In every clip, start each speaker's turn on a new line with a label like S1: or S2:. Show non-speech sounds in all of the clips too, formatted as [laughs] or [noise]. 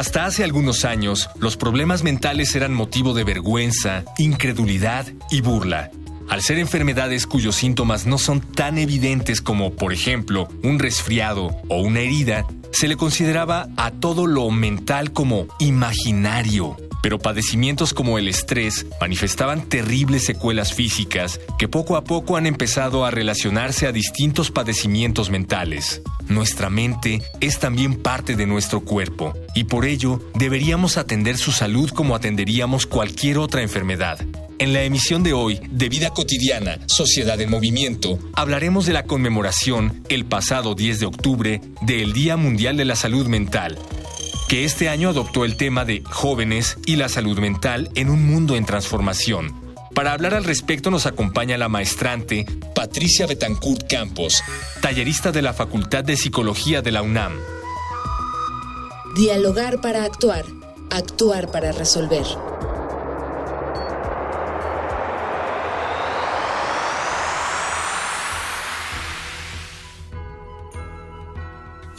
S1: Hasta hace algunos años, los problemas mentales eran motivo de vergüenza, incredulidad y burla. Al ser enfermedades cuyos síntomas no son tan evidentes como, por ejemplo, un resfriado o una herida, se le consideraba a todo lo mental como imaginario. Pero padecimientos como el estrés manifestaban terribles secuelas físicas que poco a poco han empezado a relacionarse a distintos padecimientos mentales. Nuestra mente es también parte de nuestro cuerpo y por ello deberíamos atender su salud como atenderíamos cualquier otra enfermedad. En la emisión de hoy de Vida Cotidiana, Sociedad en Movimiento, hablaremos de la conmemoración el pasado 10 de octubre del Día Mundial de la Salud Mental que este año adoptó el tema de jóvenes y la salud mental en un mundo en transformación. Para hablar al respecto nos acompaña la maestrante Patricia Betancourt Campos, tallerista de la Facultad de Psicología de la UNAM.
S2: Dialogar para actuar, actuar para resolver.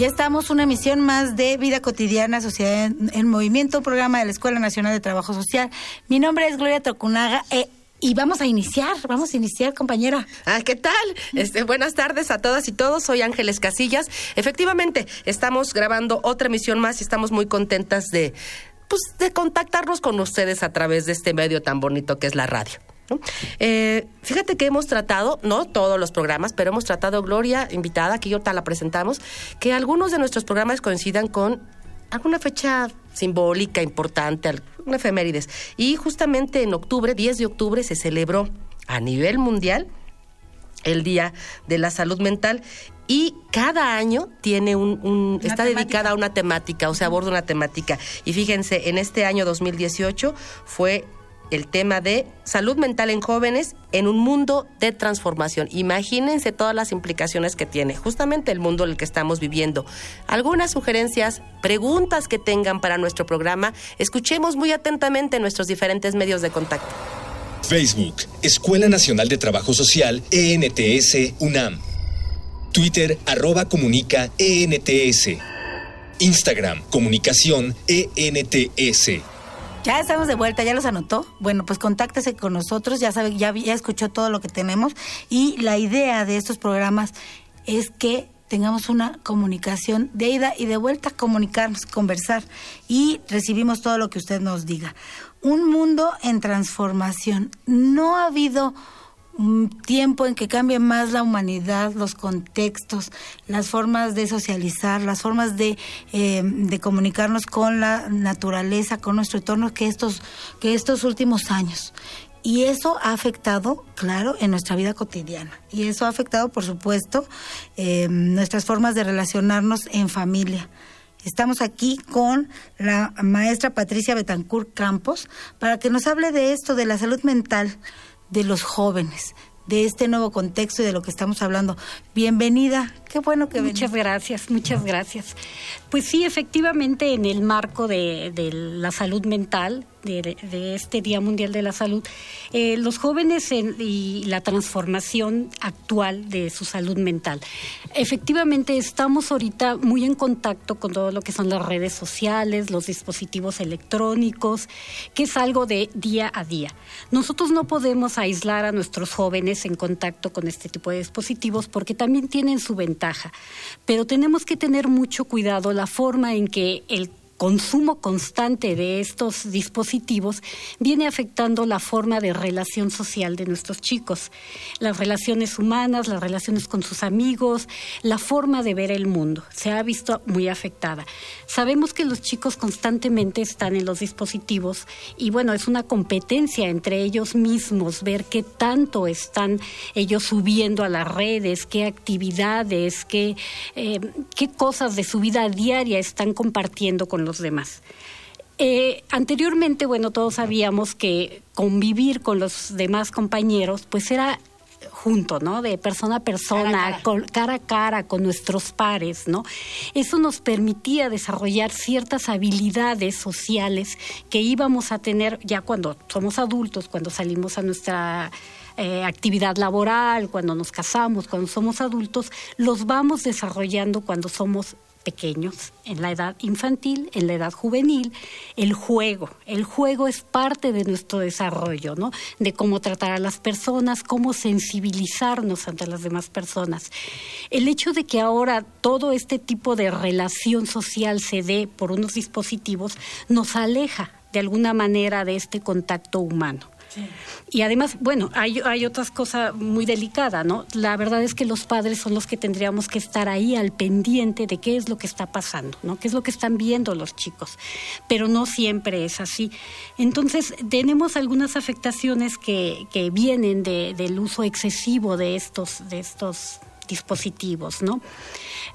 S3: Ya estamos una emisión más de Vida Cotidiana, Sociedad en, Movimiento, un programa de la Escuela Nacional de Trabajo Social. Mi nombre es Gloria Tocunaga. Eh, y vamos a iniciar, vamos a iniciar, compañera.
S4: Ah, ¿qué tal? Este, buenas tardes a todas y todos. Soy Ángeles Casillas. Efectivamente, estamos grabando otra emisión más y estamos muy contentas de, pues, de contactarnos con ustedes a través de este medio tan bonito que es la radio. Eh, fíjate que hemos tratado, no todos los programas, pero hemos tratado, Gloria, invitada, que ahorita la presentamos, que algunos de nuestros programas coincidan con alguna fecha simbólica, importante, alguna efemérides. Y justamente en octubre, 10 de octubre, se celebró a nivel mundial el Día de la Salud Mental y cada año tiene un, está dedicada a una temática, o sea, aborda una temática. Y fíjense, en este año 2018 fue el tema de salud mental en jóvenes en un mundo de transformación. Imagínense todas las implicaciones que tiene justamente el mundo en el que estamos viviendo. Algunas sugerencias, preguntas que tengan para nuestro programa, escuchemos muy atentamente nuestros diferentes medios de contacto.
S1: Facebook, Escuela Nacional de Trabajo Social, ENTS, UNAM. Twitter, arroba comunica, ENTS. Instagram, comunicación, ENTS.
S3: Ya estamos de vuelta, ya los anotó. Bueno, pues contáctese con nosotros, ya sabe, ya, escuchó todo lo que tenemos y la idea de estos programas es que tengamos una comunicación de ida y de vuelta, comunicarnos, conversar y recibimos todo lo que usted nos diga. Un mundo en transformación. No ha habido un tiempo en que cambie más la humanidad, los contextos, las formas de socializar, las formas de, eh, de comunicarnos con la naturaleza, con nuestro entorno, que estos, que estos últimos años. Y eso ha afectado, claro, en nuestra vida cotidiana. Y eso ha afectado, por supuesto, eh, nuestras formas de relacionarnos en familia. Estamos aquí con la maestra Patricia Betancourt Campos para que nos hable de esto, de la salud mental de los jóvenes, de este nuevo contexto y de lo que estamos hablando. Bienvenida, qué bueno que
S5: Muchas gracias, muchas gracias. Pues sí, efectivamente, en el marco de, de la salud mental, de, este Día Mundial de la Salud, eh, los jóvenes y la transformación actual de su salud mental. Efectivamente, estamos ahorita muy en contacto con todo lo que son las redes sociales, los dispositivos electrónicos, que es algo de día a día. Nosotros no podemos aislar a nuestros jóvenes en contacto con este tipo de dispositivos porque también tienen su ventaja, pero tenemos que tener mucho cuidado la forma en que el consumo constante de estos dispositivos viene afectando la forma de relación social de nuestros chicos, las relaciones humanas, las relaciones con sus amigos, la forma de ver el mundo. Se ha visto muy afectada. Sabemos que los chicos constantemente están en los dispositivos y bueno, es una competencia entre ellos mismos ver qué tanto están ellos subiendo a las redes, qué actividades, qué, eh, qué cosas de su vida diaria están compartiendo con los los demás. Eh, anteriormente, bueno, todos sabíamos que convivir con los demás compañeros, pues era junto, ¿no? De persona a persona, cara a cara. Con, nuestros pares, ¿no? Eso nos permitía desarrollar ciertas habilidades sociales que íbamos a tener ya cuando somos adultos, cuando salimos a nuestra eh, actividad laboral, cuando nos casamos, cuando somos adultos, los vamos desarrollando cuando somos pequeños, en la edad infantil, en la edad juvenil, el juego. El juego es parte de nuestro desarrollo, ¿no? De cómo tratar a las personas, cómo sensibilizarnos ante las demás personas. El hecho de que ahora todo este tipo de relación social se dé por unos dispositivos nos aleja de alguna manera de este contacto humano. Y además, bueno, hay, hay otras cosas muy delicadas, ¿no? La verdad es que los padres son los que tendríamos que estar ahí al pendiente de qué es lo que está pasando, ¿no? ¿Qué es lo que están viendo los chicos? Pero no siempre es así. Entonces, tenemos algunas afectaciones que, que vienen de, del uso excesivo de estos, de estos dispositivos, ¿no?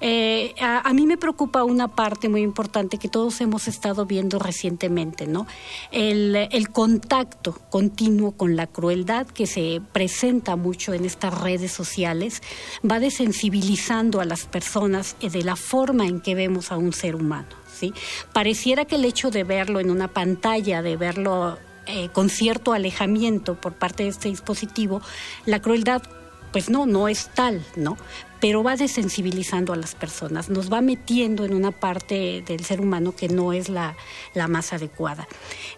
S5: Eh, a, mí me preocupa una parte muy importante que todos hemos estado viendo recientemente, ¿no? El, contacto continuo con la crueldad que se presenta mucho en estas redes sociales va desensibilizando a las personas de la forma en que vemos a un ser humano. ¿sí? Pareciera que el hecho de verlo en una pantalla, de verlo eh, con cierto alejamiento por parte de este dispositivo, la crueldad pues no, no es tal, ¿no? pero va desensibilizando a las personas, nos va metiendo en una parte del ser humano que no es la, más adecuada.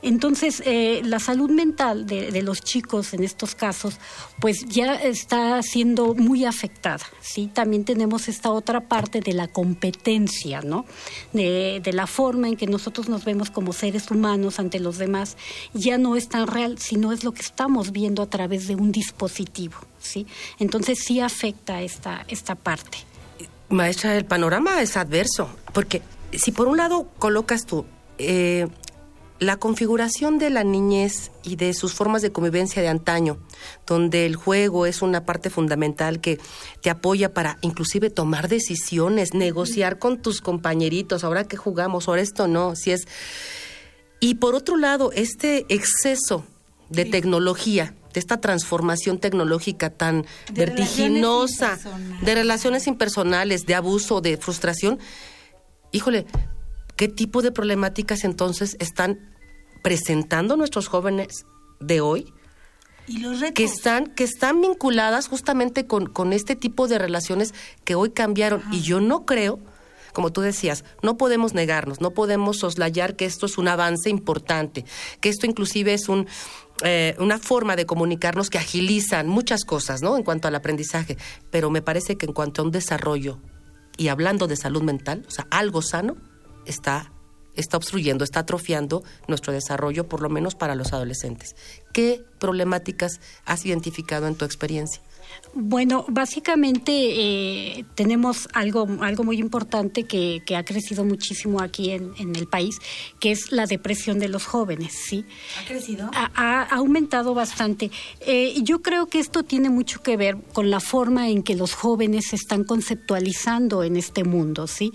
S5: Entonces, eh, la salud mental de, los chicos en estos casos, pues ya está siendo muy afectada. ¿sí? También tenemos esta otra parte de la competencia, ¿no? De, de la forma en que nosotros nos vemos como seres humanos ante los demás, ya no es tan real, sino es lo que estamos viendo a través de un dispositivo. ¿Sí? Entonces sí afecta esta, esta parte.
S4: Maestra, el panorama es adverso, porque si por un lado colocas tú eh, la configuración de la niñez y de sus formas de convivencia de antaño, donde el juego es una parte fundamental que te apoya para inclusive tomar decisiones, negociar con tus compañeritos, ahora que jugamos, ahora esto no, si es... Y por otro lado, este exceso de tecnología de esta transformación tecnológica tan vertiginosa, de relaciones impersonales, de abuso, de frustración, híjole, ¿qué tipo de problemáticas entonces están presentando nuestros jóvenes de hoy?
S3: ¿Y los retos?
S4: Que están, que están vinculadas justamente con, con este tipo de relaciones que hoy cambiaron. Y yo no creo como tú decías, no podemos negarnos, no podemos soslayar que esto es un avance importante, que esto inclusive es un, eh, una forma de comunicarnos que agilizan muchas cosas, ¿no? En cuanto al aprendizaje. Pero me parece que en cuanto a un desarrollo, y hablando de salud mental, o sea, algo sano, está, está obstruyendo, está atrofiando nuestro desarrollo, por lo menos para los adolescentes. ¿Qué problemáticas has identificado en tu experiencia?
S5: Bueno, básicamente eh, tenemos algo, algo muy importante que, que ha crecido muchísimo aquí en, en, el país, que es la depresión de los jóvenes, ¿sí?
S3: ¿Ha crecido?
S5: Ha, aumentado bastante. Eh, yo creo que esto tiene mucho que ver con la forma en que los jóvenes se están conceptualizando en este mundo, ¿sí?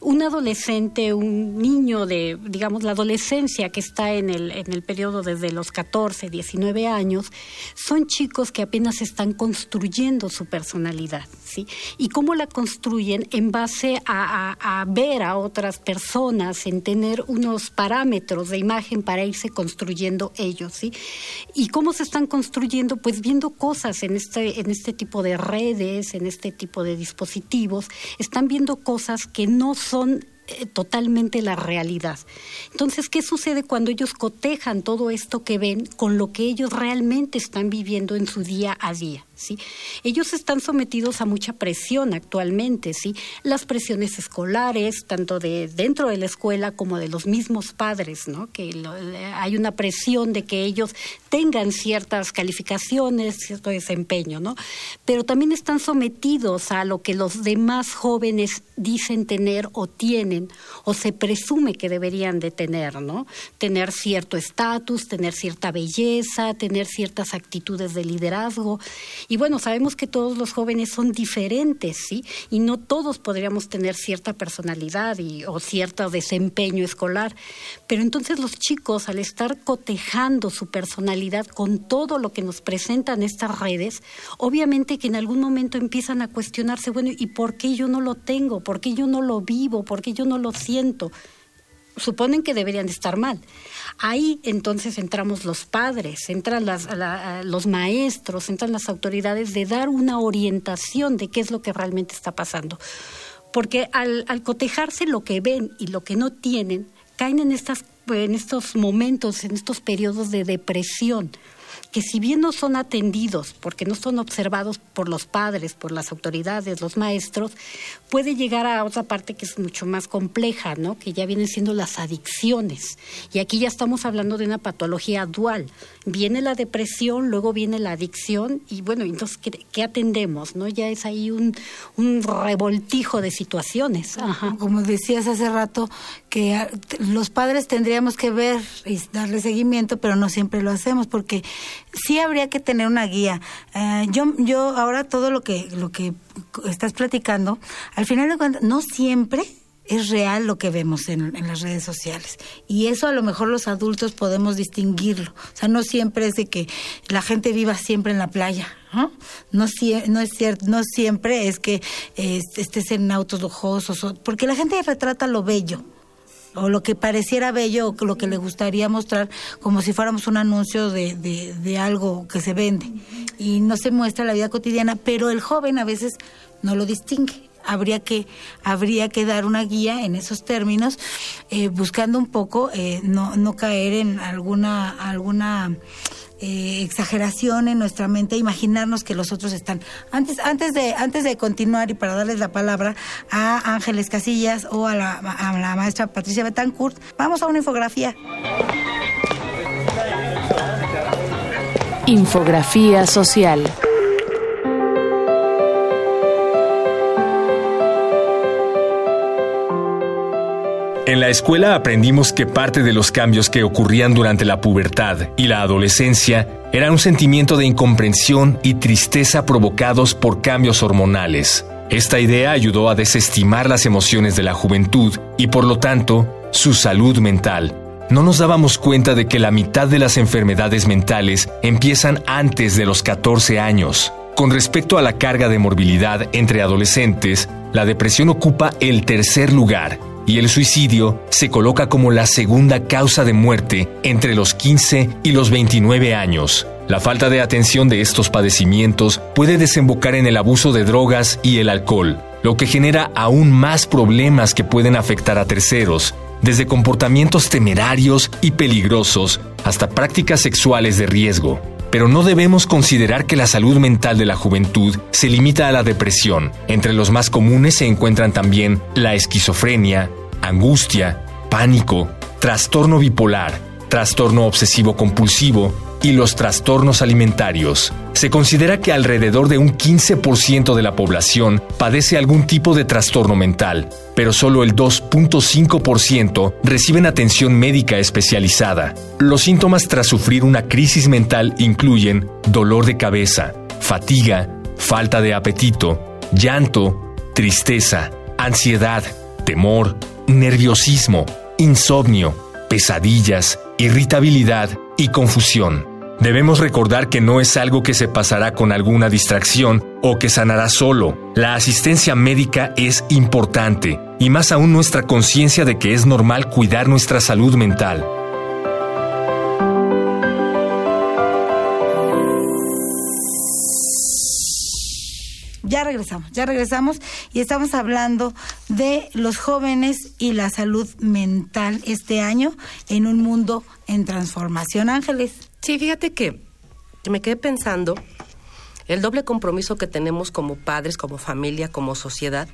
S5: Un adolescente, un niño de, digamos, la adolescencia que está en el, en el periodo desde los 14, 19 años, son chicos que apenas están construyendo construyendo su personalidad, ¿sí? Y cómo la construyen en base a, ver a otras personas, en tener unos parámetros de imagen para irse construyendo ellos, ¿sí? Y cómo se están construyendo, pues viendo cosas en este, en este tipo de redes, en este tipo de dispositivos, están viendo cosas que no son eh, totalmente la realidad. Entonces, ¿qué sucede cuando ellos cotejan todo esto que ven con lo que ellos realmente están viviendo en su día a día? ¿sí? Ellos están sometidos a mucha presión actualmente, ¿sí? Las presiones escolares, tanto de dentro de la escuela como de los mismos padres, ¿no? Que hay una presión de que ellos tengan ciertas calificaciones, cierto desempeño, ¿no? Pero también están sometidos a lo que los demás jóvenes dicen tener o tienen o se presume que deberían de tener, ¿no? Tener cierto estatus, tener cierta belleza, tener ciertas actitudes de liderazgo. Y bueno, sabemos que todos los jóvenes son diferentes, ¿sí? Y no todos podríamos tener cierta personalidad y, o cierto desempeño escolar. Pero entonces los chicos, al estar cotejando su personalidad con todo lo que nos presentan estas redes, obviamente que en algún momento empiezan a cuestionarse, bueno, ¿y por qué yo no lo tengo? ¿Por qué yo no lo vivo? ¿Por qué yo no lo siento? Suponen que deberían estar mal. Ahí entonces entramos los padres, entran los maestros, entran las autoridades de dar una orientación de qué es lo que realmente está pasando. Porque al, al cotejarse lo que ven y lo que no tienen, caen en, estas, en estos momentos, en estos periodos de depresión que si bien no son atendidos porque no son observados por los padres, por las autoridades, los maestros, puede llegar a otra parte que es mucho más compleja, ¿no? Que ya vienen siendo las adicciones. Y aquí ya estamos hablando de una patología dual. Viene la depresión, luego viene la adicción y bueno, entonces ¿qué, atendemos, no? Ya es ahí un, un revoltijo de situaciones.
S3: Como decías hace rato, que los padres tendríamos que ver y darle seguimiento, pero no siempre lo hacemos porque sí habría que tener una guía. Eh, yo, yo ahora todo lo que, lo que estás platicando, al final de cuentas, no siempre es real lo que vemos en, las redes sociales. Y eso a lo mejor los adultos podemos distinguirlo. O sea, no siempre es de que la gente viva siempre en la playa. No, no, es cierto, no siempre es que estés en autos lujosos, porque la gente retrata lo bello o lo que pareciera bello o lo que le gustaría mostrar como si fuéramos un anuncio de, de, algo que se vende y no se muestra la vida cotidiana, pero el joven a veces no lo distingue. Habría que, habría que dar una guía en esos términos, eh, buscando un poco eh, no, no caer en alguna, alguna eh, exageración en nuestra mente, imaginarnos que los otros están. Antes, antes, de, antes de continuar y para darles la palabra a Ángeles Casillas o a la, a la maestra Patricia Betancourt, vamos a una infografía.
S2: Infografía social.
S1: En la escuela aprendimos que parte de los cambios que ocurrían durante la pubertad y la adolescencia era un sentimiento de incomprensión y tristeza provocados por cambios hormonales. Esta idea ayudó a desestimar las emociones de la juventud y por lo tanto su salud mental. No nos dábamos cuenta de que la mitad de las enfermedades mentales empiezan antes de los 14 años. Con respecto a la carga de morbilidad entre adolescentes, la depresión ocupa el tercer lugar y el suicidio se coloca como la segunda causa de muerte entre los 15 y los 29 años. La falta de atención de estos padecimientos puede desembocar en el abuso de drogas y el alcohol, lo que genera aún más problemas que pueden afectar a terceros, desde comportamientos temerarios y peligrosos hasta prácticas sexuales de riesgo. Pero no debemos considerar que la salud mental de la juventud se limita a la depresión. Entre los más comunes se encuentran también la esquizofrenia, angustia, pánico, trastorno bipolar, trastorno obsesivo compulsivo y los trastornos alimentarios. Se considera que alrededor de un 15% de la población padece algún tipo de trastorno mental, pero solo el 2.5% reciben atención médica especializada. Los síntomas tras sufrir una crisis mental incluyen dolor de cabeza, fatiga, falta de apetito, llanto, tristeza, ansiedad, temor, nerviosismo, insomnio, pesadillas, irritabilidad y confusión. Debemos recordar que no es algo que se pasará con alguna distracción o que sanará solo. La asistencia médica es importante, y más aún nuestra conciencia de que es normal cuidar nuestra salud mental.
S3: Ya regresamos, ya regresamos y estamos hablando de los jóvenes y la salud mental este año en un mundo en transformación. Ángeles.
S4: Sí, fíjate que me quedé pensando el doble compromiso que tenemos como padres, como familia, como sociedad,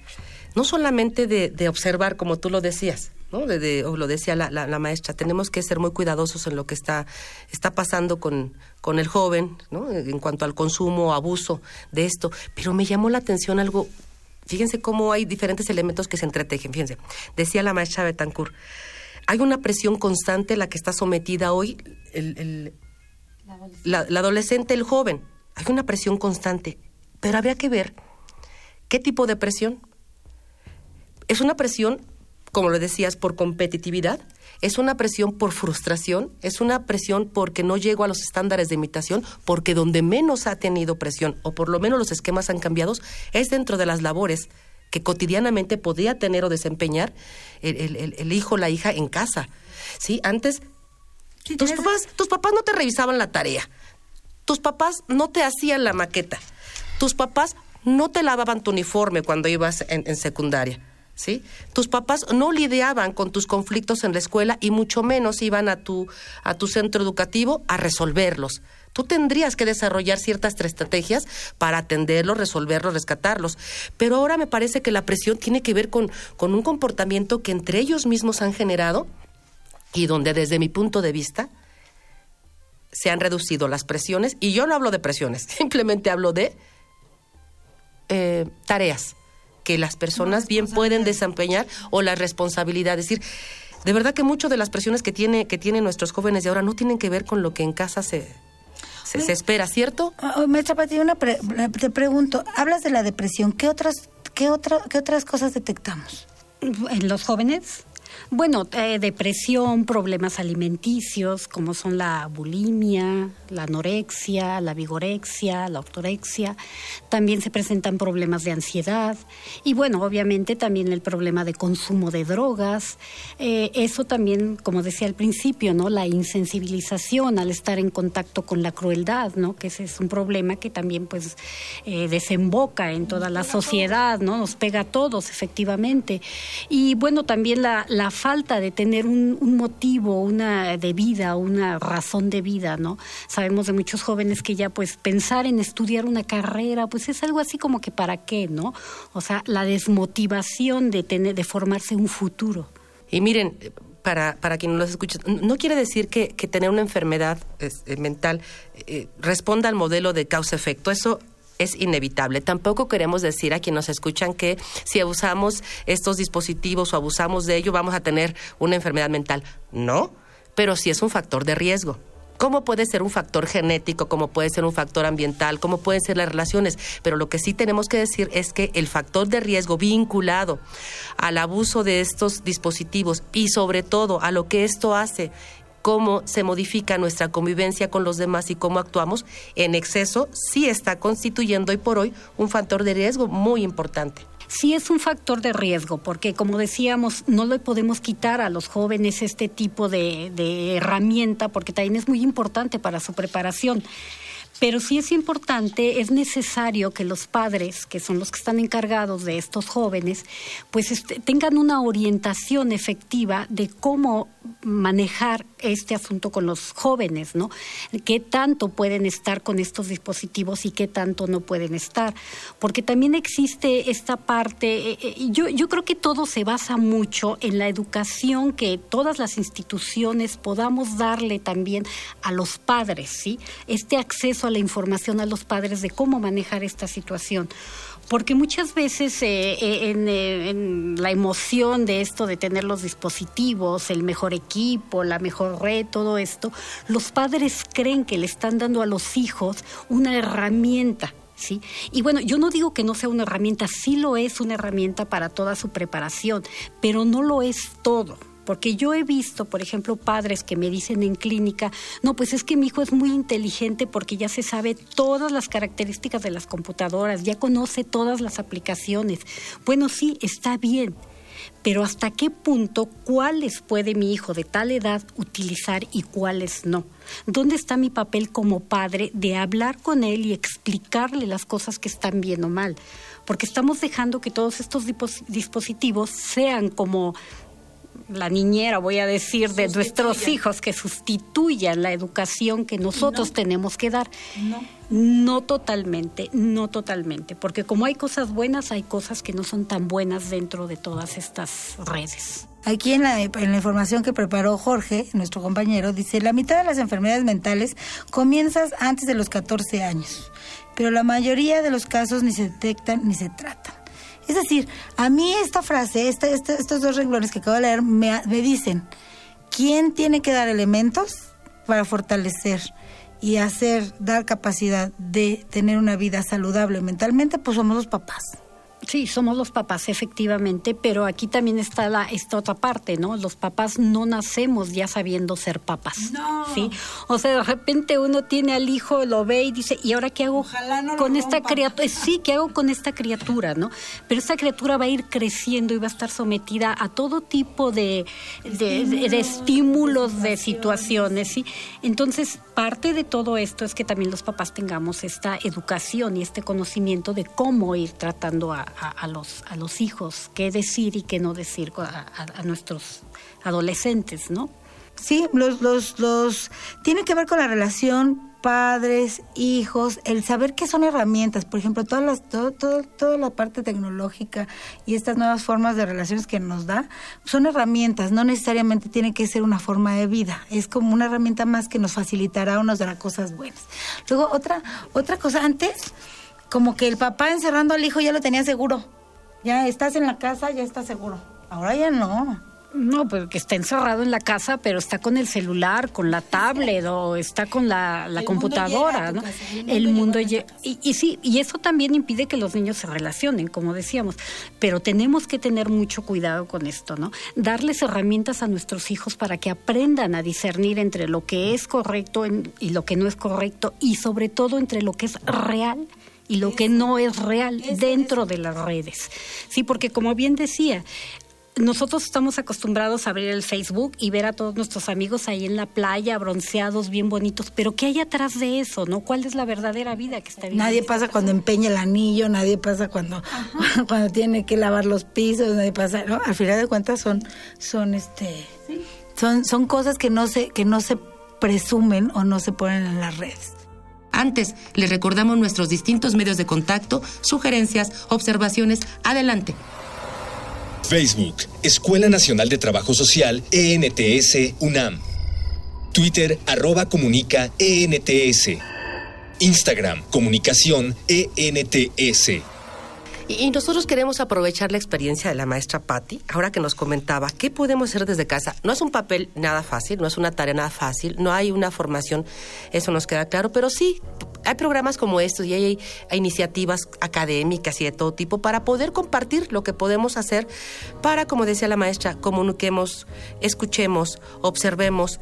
S4: no solamente de, observar, como tú lo decías, ¿no? De, o lo decía la, la, maestra, tenemos que ser muy cuidadosos en lo que está, está pasando con, con el joven, ¿no? En cuanto al consumo abuso de esto. Pero me llamó la atención algo Fíjense cómo hay diferentes elementos que se entretejen. Fíjense, decía la maestra Betancourt, hay una presión constante a la que está sometida hoy el, la, adolescente, el joven. Hay una presión constante, pero habría que ver qué tipo de presión. Es una presión, como lo decías, por competitividad, es una presión por frustración, es una presión porque no llego a los estándares de imitación, porque donde menos ha tenido presión, o por lo menos los esquemas han cambiado, es dentro de las labores que cotidianamente podía tener o desempeñar el, hijo o la hija en casa. ¿Sí? Antes, tus, papás, tus papás no te revisaban la tarea, tus papás no te hacían la maqueta, tus papás no te lavaban tu uniforme cuando ibas en secundaria. ¿sí? Tus papás no lidiaban con tus conflictos en la escuela y mucho menos iban a tu, a tu centro educativo a resolverlos. Tú tendrías que desarrollar ciertas estrategias para atenderlos, resolverlos, rescatarlos. Pero ahora me parece que la presión tiene que ver con, con un comportamiento que entre ellos mismos han generado y donde desde mi punto de vista se han reducido las presiones. Y yo no hablo de presiones, [laughs] simplemente hablo de eh, tareas que las personas bien pueden desempeñar o la responsabilidad. Es decir, de verdad que mucho de las presiones que, tiene, que tienen nuestros jóvenes de ahora no tienen que ver con lo que en casa se, se, espera, ¿cierto?
S3: Ah, ah, maestra Pati, una te pregunto, hablas de la depresión, ¿qué otras, qué, otra, ¿qué otras cosas detectamos?
S5: ¿En los jóvenes? Bueno, eh, depresión, problemas alimenticios, como son la bulimia, la anorexia, la vigorexia, la ortorexia. También se presentan problemas de ansiedad y, bueno, obviamente también el problema de consumo de drogas. Eh, eso también, como decía al principio, ¿no? La insensibilización al estar en contacto con la crueldad, ¿no? Que ese es un problema que también, pues, eh, desemboca en toda la sociedad, ¿no? Nos pega a todos, efectivamente. Y, bueno, también la, la falta de tener un, motivo, una de vida, una razón de vida, ¿no? Sabemos de muchos jóvenes que ya pues pensar en estudiar una carrera, pues es algo así como que para qué, ¿no? O sea, la desmotivación de tener, de formarse un futuro.
S4: Y miren, para, para quien nos escucha, no quiere decir que, tener una enfermedad eh, mental eh, responda al modelo de causa-efecto. Eso es inevitable. Tampoco queremos decir a quienes nos escuchan que si abusamos estos dispositivos o abusamos de ello vamos a tener una enfermedad mental. No, pero sí es un factor de riesgo. ¿Cómo puede ser un factor genético? ¿Cómo puede ser un factor ambiental? ¿Cómo pueden ser las relaciones? Pero lo que sí tenemos que decir es que el factor de riesgo vinculado al abuso de estos dispositivos y sobre todo a lo que esto hace cómo se modifica nuestra convivencia con los demás y cómo actuamos en exceso, sí está constituyendo hoy por hoy un factor de riesgo muy importante
S5: sí es un factor de riesgo, porque como decíamos, no le podemos quitar a los jóvenes este tipo de, herramienta, porque también es muy importante para su preparación. Pero sí es importante, es necesario que los padres, que son los que están encargados de estos jóvenes, pues este, tengan una orientación efectiva de cómo manejar este asunto con los jóvenes, ¿no? ¿Qué tanto pueden estar con estos dispositivos y qué tanto no pueden estar? Porque también existe esta parte, eh, eh, yo, yo creo que todo se basa mucho en la educación que todas las instituciones podamos darle también a los padres, ¿sí? Este acceso a la información a los padres de cómo manejar esta situación porque muchas veces eh, eh, eh, en, la emoción de esto de tener los dispositivos, el mejor equipo, la mejor red, todo esto, los padres creen que le están dando a los hijos una herramienta. ¿Sí? Y bueno, yo no digo que no sea una herramienta, sí lo es una herramienta para toda su preparación, pero no lo es todo. Porque yo he visto, por ejemplo, padres que me dicen en clínica, no, pues es que mi hijo es muy inteligente porque ya se sabe todas las características de las computadoras, ya conoce todas las aplicaciones. Bueno, sí, está bien, pero hasta qué punto cuáles puede mi hijo de tal edad utilizar y cuáles no. ¿Dónde está mi papel como padre de hablar con él y explicarle las cosas que están bien o mal? Porque estamos dejando que todos estos dispositivos sean como la niñera, voy a decir, de nuestros hijos, que sustituyan la educación que nosotros tenemos que dar. No. No totalmente, no totalmente, porque como hay cosas buenas, hay cosas que no son tan buenas dentro de todas estas redes.
S3: Aquí en la, en la información que preparó Jorge, nuestro compañero, dice, la mitad de las enfermedades mentales comienzan antes de los 14 años, pero la mayoría de los casos ni se detectan ni se tratan. Es decir, a mí esta frase, estos dos renglones que acabo de leer, me, me dicen, ¿quién tiene que dar elementos para fortalecer y hacer, dar capacidad de tener una vida saludable mentalmente? Pues somos los papás.
S5: Sí, somos los papás, efectivamente, pero aquí también está la, esta otra parte, ¿no? Los papás no nacemos ya sabiendo ser papás.
S3: No.
S5: ¿Sí? O sea, de repente uno tiene al hijo, lo ve y dice, ¿y ahora qué hago
S3: Ojalá no lo
S5: con esta criatura? Sí, ¿qué hago con esta criatura, no? Pero esta criatura va a ir creciendo y va a estar sometida a todo tipo de, de, de- de estímulos, de situaciones, ¿sí? Entonces, parte de todo esto es que también los papás tengamos esta educación y este conocimiento de cómo ir tratando a, a- los, a los hijos, qué decir y qué no decir a nuestros adolescentes, ¿no?
S3: Sí, los, los, los, tiene que ver con la relación padres, hijos, el saber qué son herramientas, por ejemplo, todas las, todo, todo- toda la parte tecnológica y estas nuevas formas de relaciones que nos da, son herramientas, no necesariamente tiene que ser una forma de vida, es como una herramienta más que nos facilitará o nos dará cosas buenas. Luego, otra, otra cosa, antes, como que el papá encerrando al hijo ya lo tenía seguro, ya estás en la casa, ya estás seguro, ahora ya no.
S5: No, pues que está encerrado en la casa, pero está con el celular, con la tablet o está con la, la
S3: El mundo
S5: computadora, ¿no?
S3: casa, el
S5: el
S3: mundo
S5: mundo
S3: llega
S5: y, y sí, y eso también impide que los niños se relacionen, como decíamos. Pero tenemos que tener mucho cuidado con esto, ¿no? Darles herramientas a nuestros hijos para que aprendan a discernir entre lo que es correcto y lo que no es correcto y sobre todo entre lo que es real y lo que no es real dentro de las redes. Sí, porque como bien decía, nosotros estamos acostumbrados a abrir el Facebook y ver a todos nuestros amigos ahí en la playa, bronceados, bien bonitos, pero ¿qué hay atrás de eso, no? ¿Cuál es la verdadera vida que está viviendo?
S3: Nadie pasa cuando empeña el anillo, nadie pasa cuando, [laughs] cuando tiene que lavar los pisos, nadie pasa, ¿no? Al final de cuentas son, son este, son, son cosas que no se, que no se presumen o no se ponen en las redes.
S4: Antes, les recordamos nuestros distintos medios de contacto, sugerencias, observaciones. Adelante.
S1: Facebook, Escuela Nacional de Trabajo Social, ENTS, UNAM. Twitter, arroba comunica, ENTS. Instagram, comunicación, ENTS.
S4: Y, nosotros queremos aprovechar la experiencia de la maestra Patti, ahora que nos comentaba qué podemos hacer desde casa. No es un papel nada fácil, no es una tarea nada fácil, no hay una formación, eso nos queda claro, pero sí hay programas como estos y hay, hay iniciativas académicas y de todo tipo para poder compartir lo que podemos hacer para, como decía la maestra, comuniquemos, escuchemos, observemos.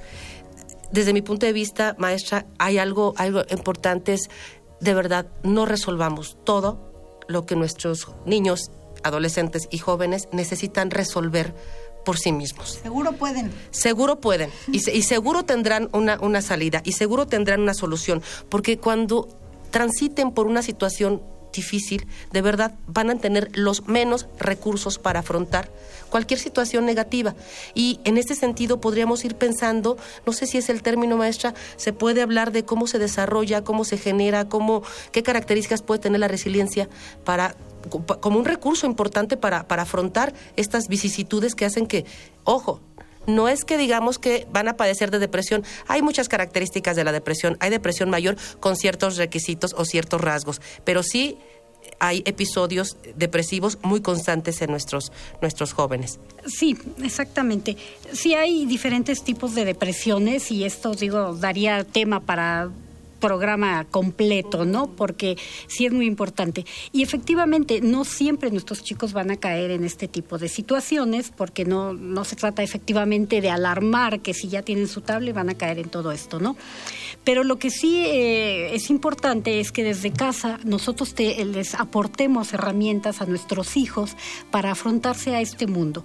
S4: Desde mi punto de vista, maestra, hay algo, algo importante, es de verdad, no resolvamos todo lo que nuestros niños, adolescentes y jóvenes necesitan resolver por sí mismos.
S3: Seguro pueden.
S4: Seguro pueden y, se- y seguro tendrán una, una salida y seguro tendrán una solución, porque cuando transiten por una situación difícil, de verdad van a tener los menos recursos para afrontar cualquier situación negativa. Y en este sentido podríamos ir pensando, no sé si es el término maestra, se puede hablar de cómo se desarrolla, cómo se genera, cómo, qué características puede tener la resiliencia para como un recurso importante para, para afrontar estas vicisitudes que hacen que, ojo, no es que digamos que van a padecer de depresión. Hay muchas características de la depresión. Hay depresión mayor con ciertos requisitos o ciertos rasgos, pero sí hay episodios depresivos muy constantes en nuestros, nuestros jóvenes.
S5: Sí, exactamente. Sí hay diferentes tipos de depresiones y esto, digo, daría tema para programa completo, ¿no? Porque sí es muy importante. Y efectivamente, no siempre nuestros chicos van a caer en este tipo de situaciones, porque no, no se trata efectivamente de alarmar que si ya tienen su tablet van a caer en todo esto, ¿no? Pero lo que sí eh, es importante es que desde casa nosotros les aportemos herramientas a nuestros hijos para afrontarse a este mundo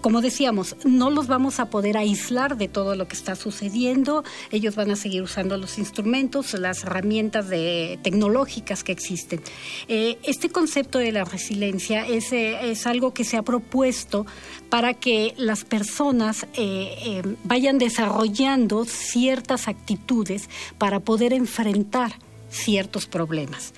S5: como decíamos, no los vamos a poder aislar de todo lo que está sucediendo. Ellos van a seguir usando los instrumentos, las herramientas de, tecnológicas que existen. Eh, este concepto de la resiliencia es, eh, es algo que se ha propuesto para que las personas eh, vayan desarrollando ciertas actitudes para poder enfrentar ciertos problemas.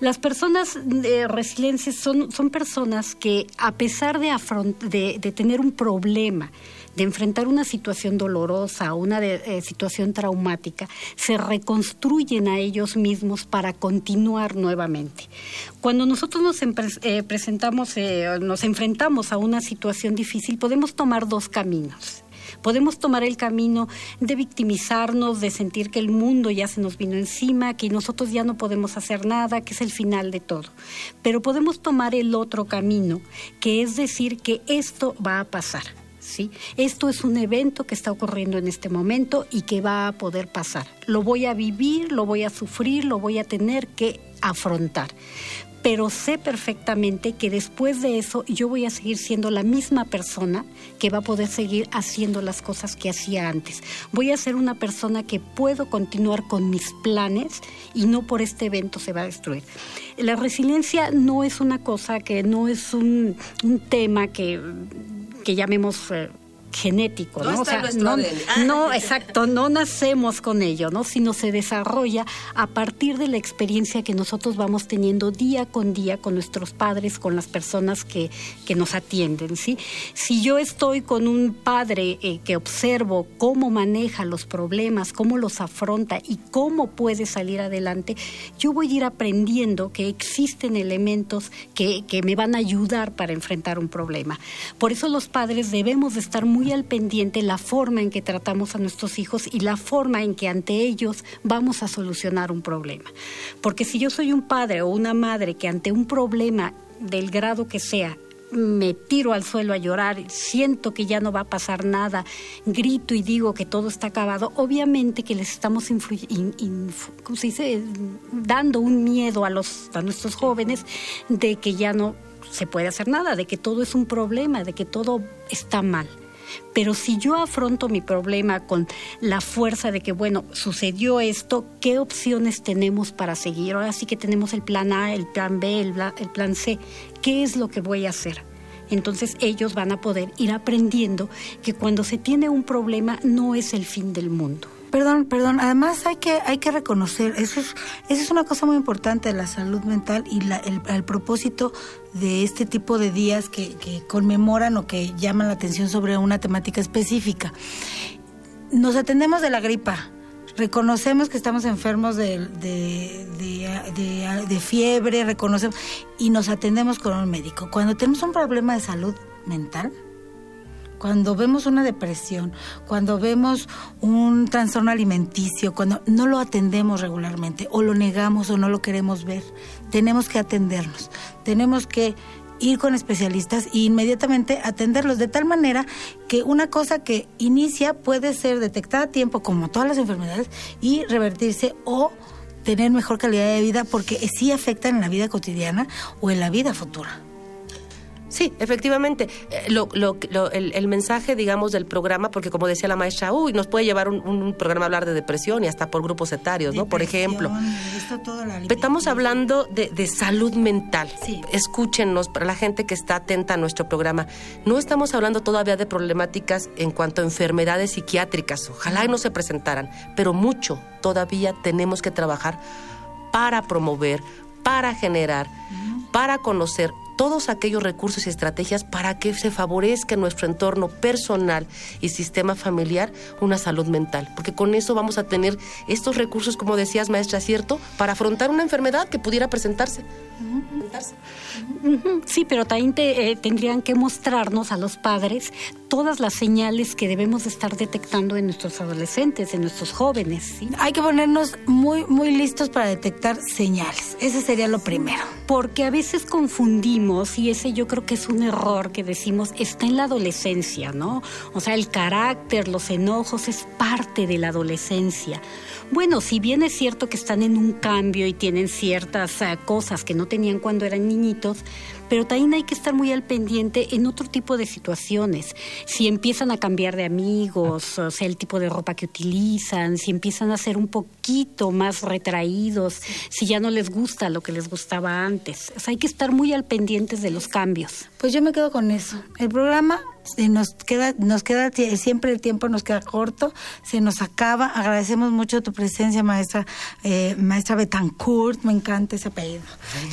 S5: Las personas de resiliencia son, son personas que a pesar de, tener un problema, de enfrentar una situación dolorosa una eh, situación traumática, se reconstruyen a ellos mismos para continuar nuevamente. Cuando nosotros nos eh, presentamos, eh, nos enfrentamos a una situación difícil, podemos tomar dos caminos. Podemos tomar el camino de victimizarnos, de sentir que el mundo ya se nos vino encima, que nosotros ya no podemos hacer nada, que es el final de todo. Pero podemos tomar el otro camino, que es decir que esto va a pasar ¿sí? Esto es un evento que está ocurriendo en este momento y que va a poder pasar. Lo voy a vivir, lo voy a sufrir, lo voy a tener que afrontar pero sé perfectamente que después de eso yo voy a seguir siendo la misma persona que va a poder seguir haciendo las cosas que hacía antes. Voy a ser una persona que puedo continuar con mis planes y no por este evento se va a destruir. La resiliencia no es una cosa que no es un, un tema que que llamemos eh, genético, ¿no? o sea, no, no, exacto, no nacemos con ello, ¿no? Sino se desarrolla a partir de la experiencia que nosotros vamos teniendo día con día con nuestros padres, con las personas que, que nos atienden, ¿sí? Si yo estoy con un padre eh, que observo cómo maneja los problemas, cómo los afronta y cómo puede salir adelante, yo voy a ir aprendiendo que existen elementos que, que me van a ayudar para enfrentar un problema. Por eso los padres debemos de estar muy al pendiente la forma en que tratamos a nuestros hijos y la forma en que ante ellos vamos a solucionar un problema. Porque si yo soy un padre o una madre que ante un problema del grado que sea me tiro al suelo a llorar, siento que ya no va a pasar nada, grito y digo que todo está acabado, obviamente que les estamos dando un miedo a, los, a nuestros jóvenes de que ya no se puede hacer nada, de que todo es un problema, de que todo está mal. Pero si yo afronto mi problema con la fuerza de que, bueno, sucedió esto, ¿qué opciones tenemos para seguir? Ahora sí que tenemos el plan A, el plan B, el, plan C. ¿Qué es lo que voy a hacer? Entonces ellos van a poder ir aprendiendo que cuando se tiene un problema no es el fin del mundo.
S3: Perdón, perdón. Además hay que hay que reconocer eso es eso es una cosa muy importante de la salud mental y la, el, propósito de este tipo de días que, conmemoran o que llaman la atención sobre una temática específica. Nos atendemos de la gripa, reconocemos que estamos enfermos de, de, de, fiebre, reconocemos y nos atendemos con un médico. Cuando tenemos un problema de salud mental, cuando vemos una depresión, cuando vemos un trastorno alimenticio, cuando no lo atendemos regularmente o lo negamos o no lo queremos ver, tenemos que atendernos, tenemos que ir con especialistas e inmediatamente atenderlos de tal manera que una cosa que inicia puede ser detectada a tiempo como todas las enfermedades y revertirse o tener mejor calidad de vida porque sí afectan en la vida cotidiana o en la vida futura.
S4: Sí, efectivamente. Eh, lo, lo, el, mensaje, digamos, del programa, porque como decía la maestra, uy, nos puede llevar un, programa a hablar de depresión y hasta por grupos etarios, ¿no? por ejemplo. Estamos hablando de, salud mental. Sí. Escúchenos, para la gente que está atenta a nuestro programa. No estamos hablando todavía de problemáticas en cuanto a enfermedades psiquiátricas. Ojalá y no se presentaran, pero mucho todavía tenemos que trabajar para promover, para generar, para conocer todos aquellos recursos y estrategias para que se favorezca en nuestro entorno personal y sistema familiar una salud mental, porque con eso vamos a tener estos recursos, como decías, maestra, ¿cierto?, para afrontar una enfermedad que pudiera presentarse.
S5: Sí, pero también eh, tendrían que mostrarnos a los padres todas las señales que debemos estar detectando en nuestros adolescentes, en nuestros jóvenes.
S3: Hay que ponernos muy, muy listos para detectar señales. Ese sería lo primero.
S5: Porque a veces confundimos, y ese yo creo que es un error que decimos, está en la adolescencia, ¿no? O sea, el carácter, los enojos es parte de la adolescencia. Bueno, si bien es cierto que están en un cambio y tienen ciertas eh, cosas que no tenían cuando eran niñitos, pero también hay que estar muy al pendiente en otro tipo de situaciones. Si empiezan a cambiar de amigos, o sea, el tipo de ropa que utilizan, si empiezan a ser un poquito más retraídos, si ya no les gusta lo que les gustaba antes. hay que estar muy al pendiente de los cambios.
S3: Pues yo me quedo con eso. El programa se nos queda, nos queda siempre el tiempo nos queda corto, se nos acaba. Agradecemos mucho tu presencia, maestra, eh, maestra Betancourt, me encanta ese apellido.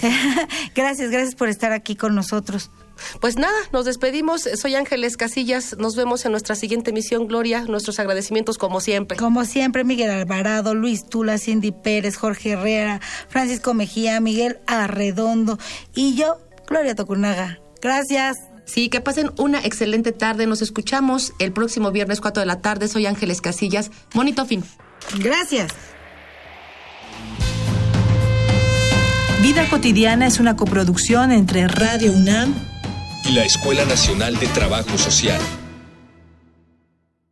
S3: [laughs] gracias, gracias por estar aquí con nosotros.
S4: Pues nada, nos despedimos. Soy Ángeles Casillas. Nos vemos en nuestra siguiente emisión, Gloria. Nuestros agradecimientos como siempre.
S3: Como siempre, Miguel Alvarado, Luis Tula, Cindy Pérez, Jorge Herrera, Francisco Mejía, Miguel Arredondo y yo, Gloria Tocunaga. Gracias.
S4: Sí, que pasen una excelente tarde. Nos escuchamos el próximo viernes 4 de la tarde. Soy Ángeles Casillas. Monito fin.
S3: Gracias.
S6: Vida cotidiana es una coproducción entre Radio UNAM
S1: y la Escuela Nacional de Trabajo Social.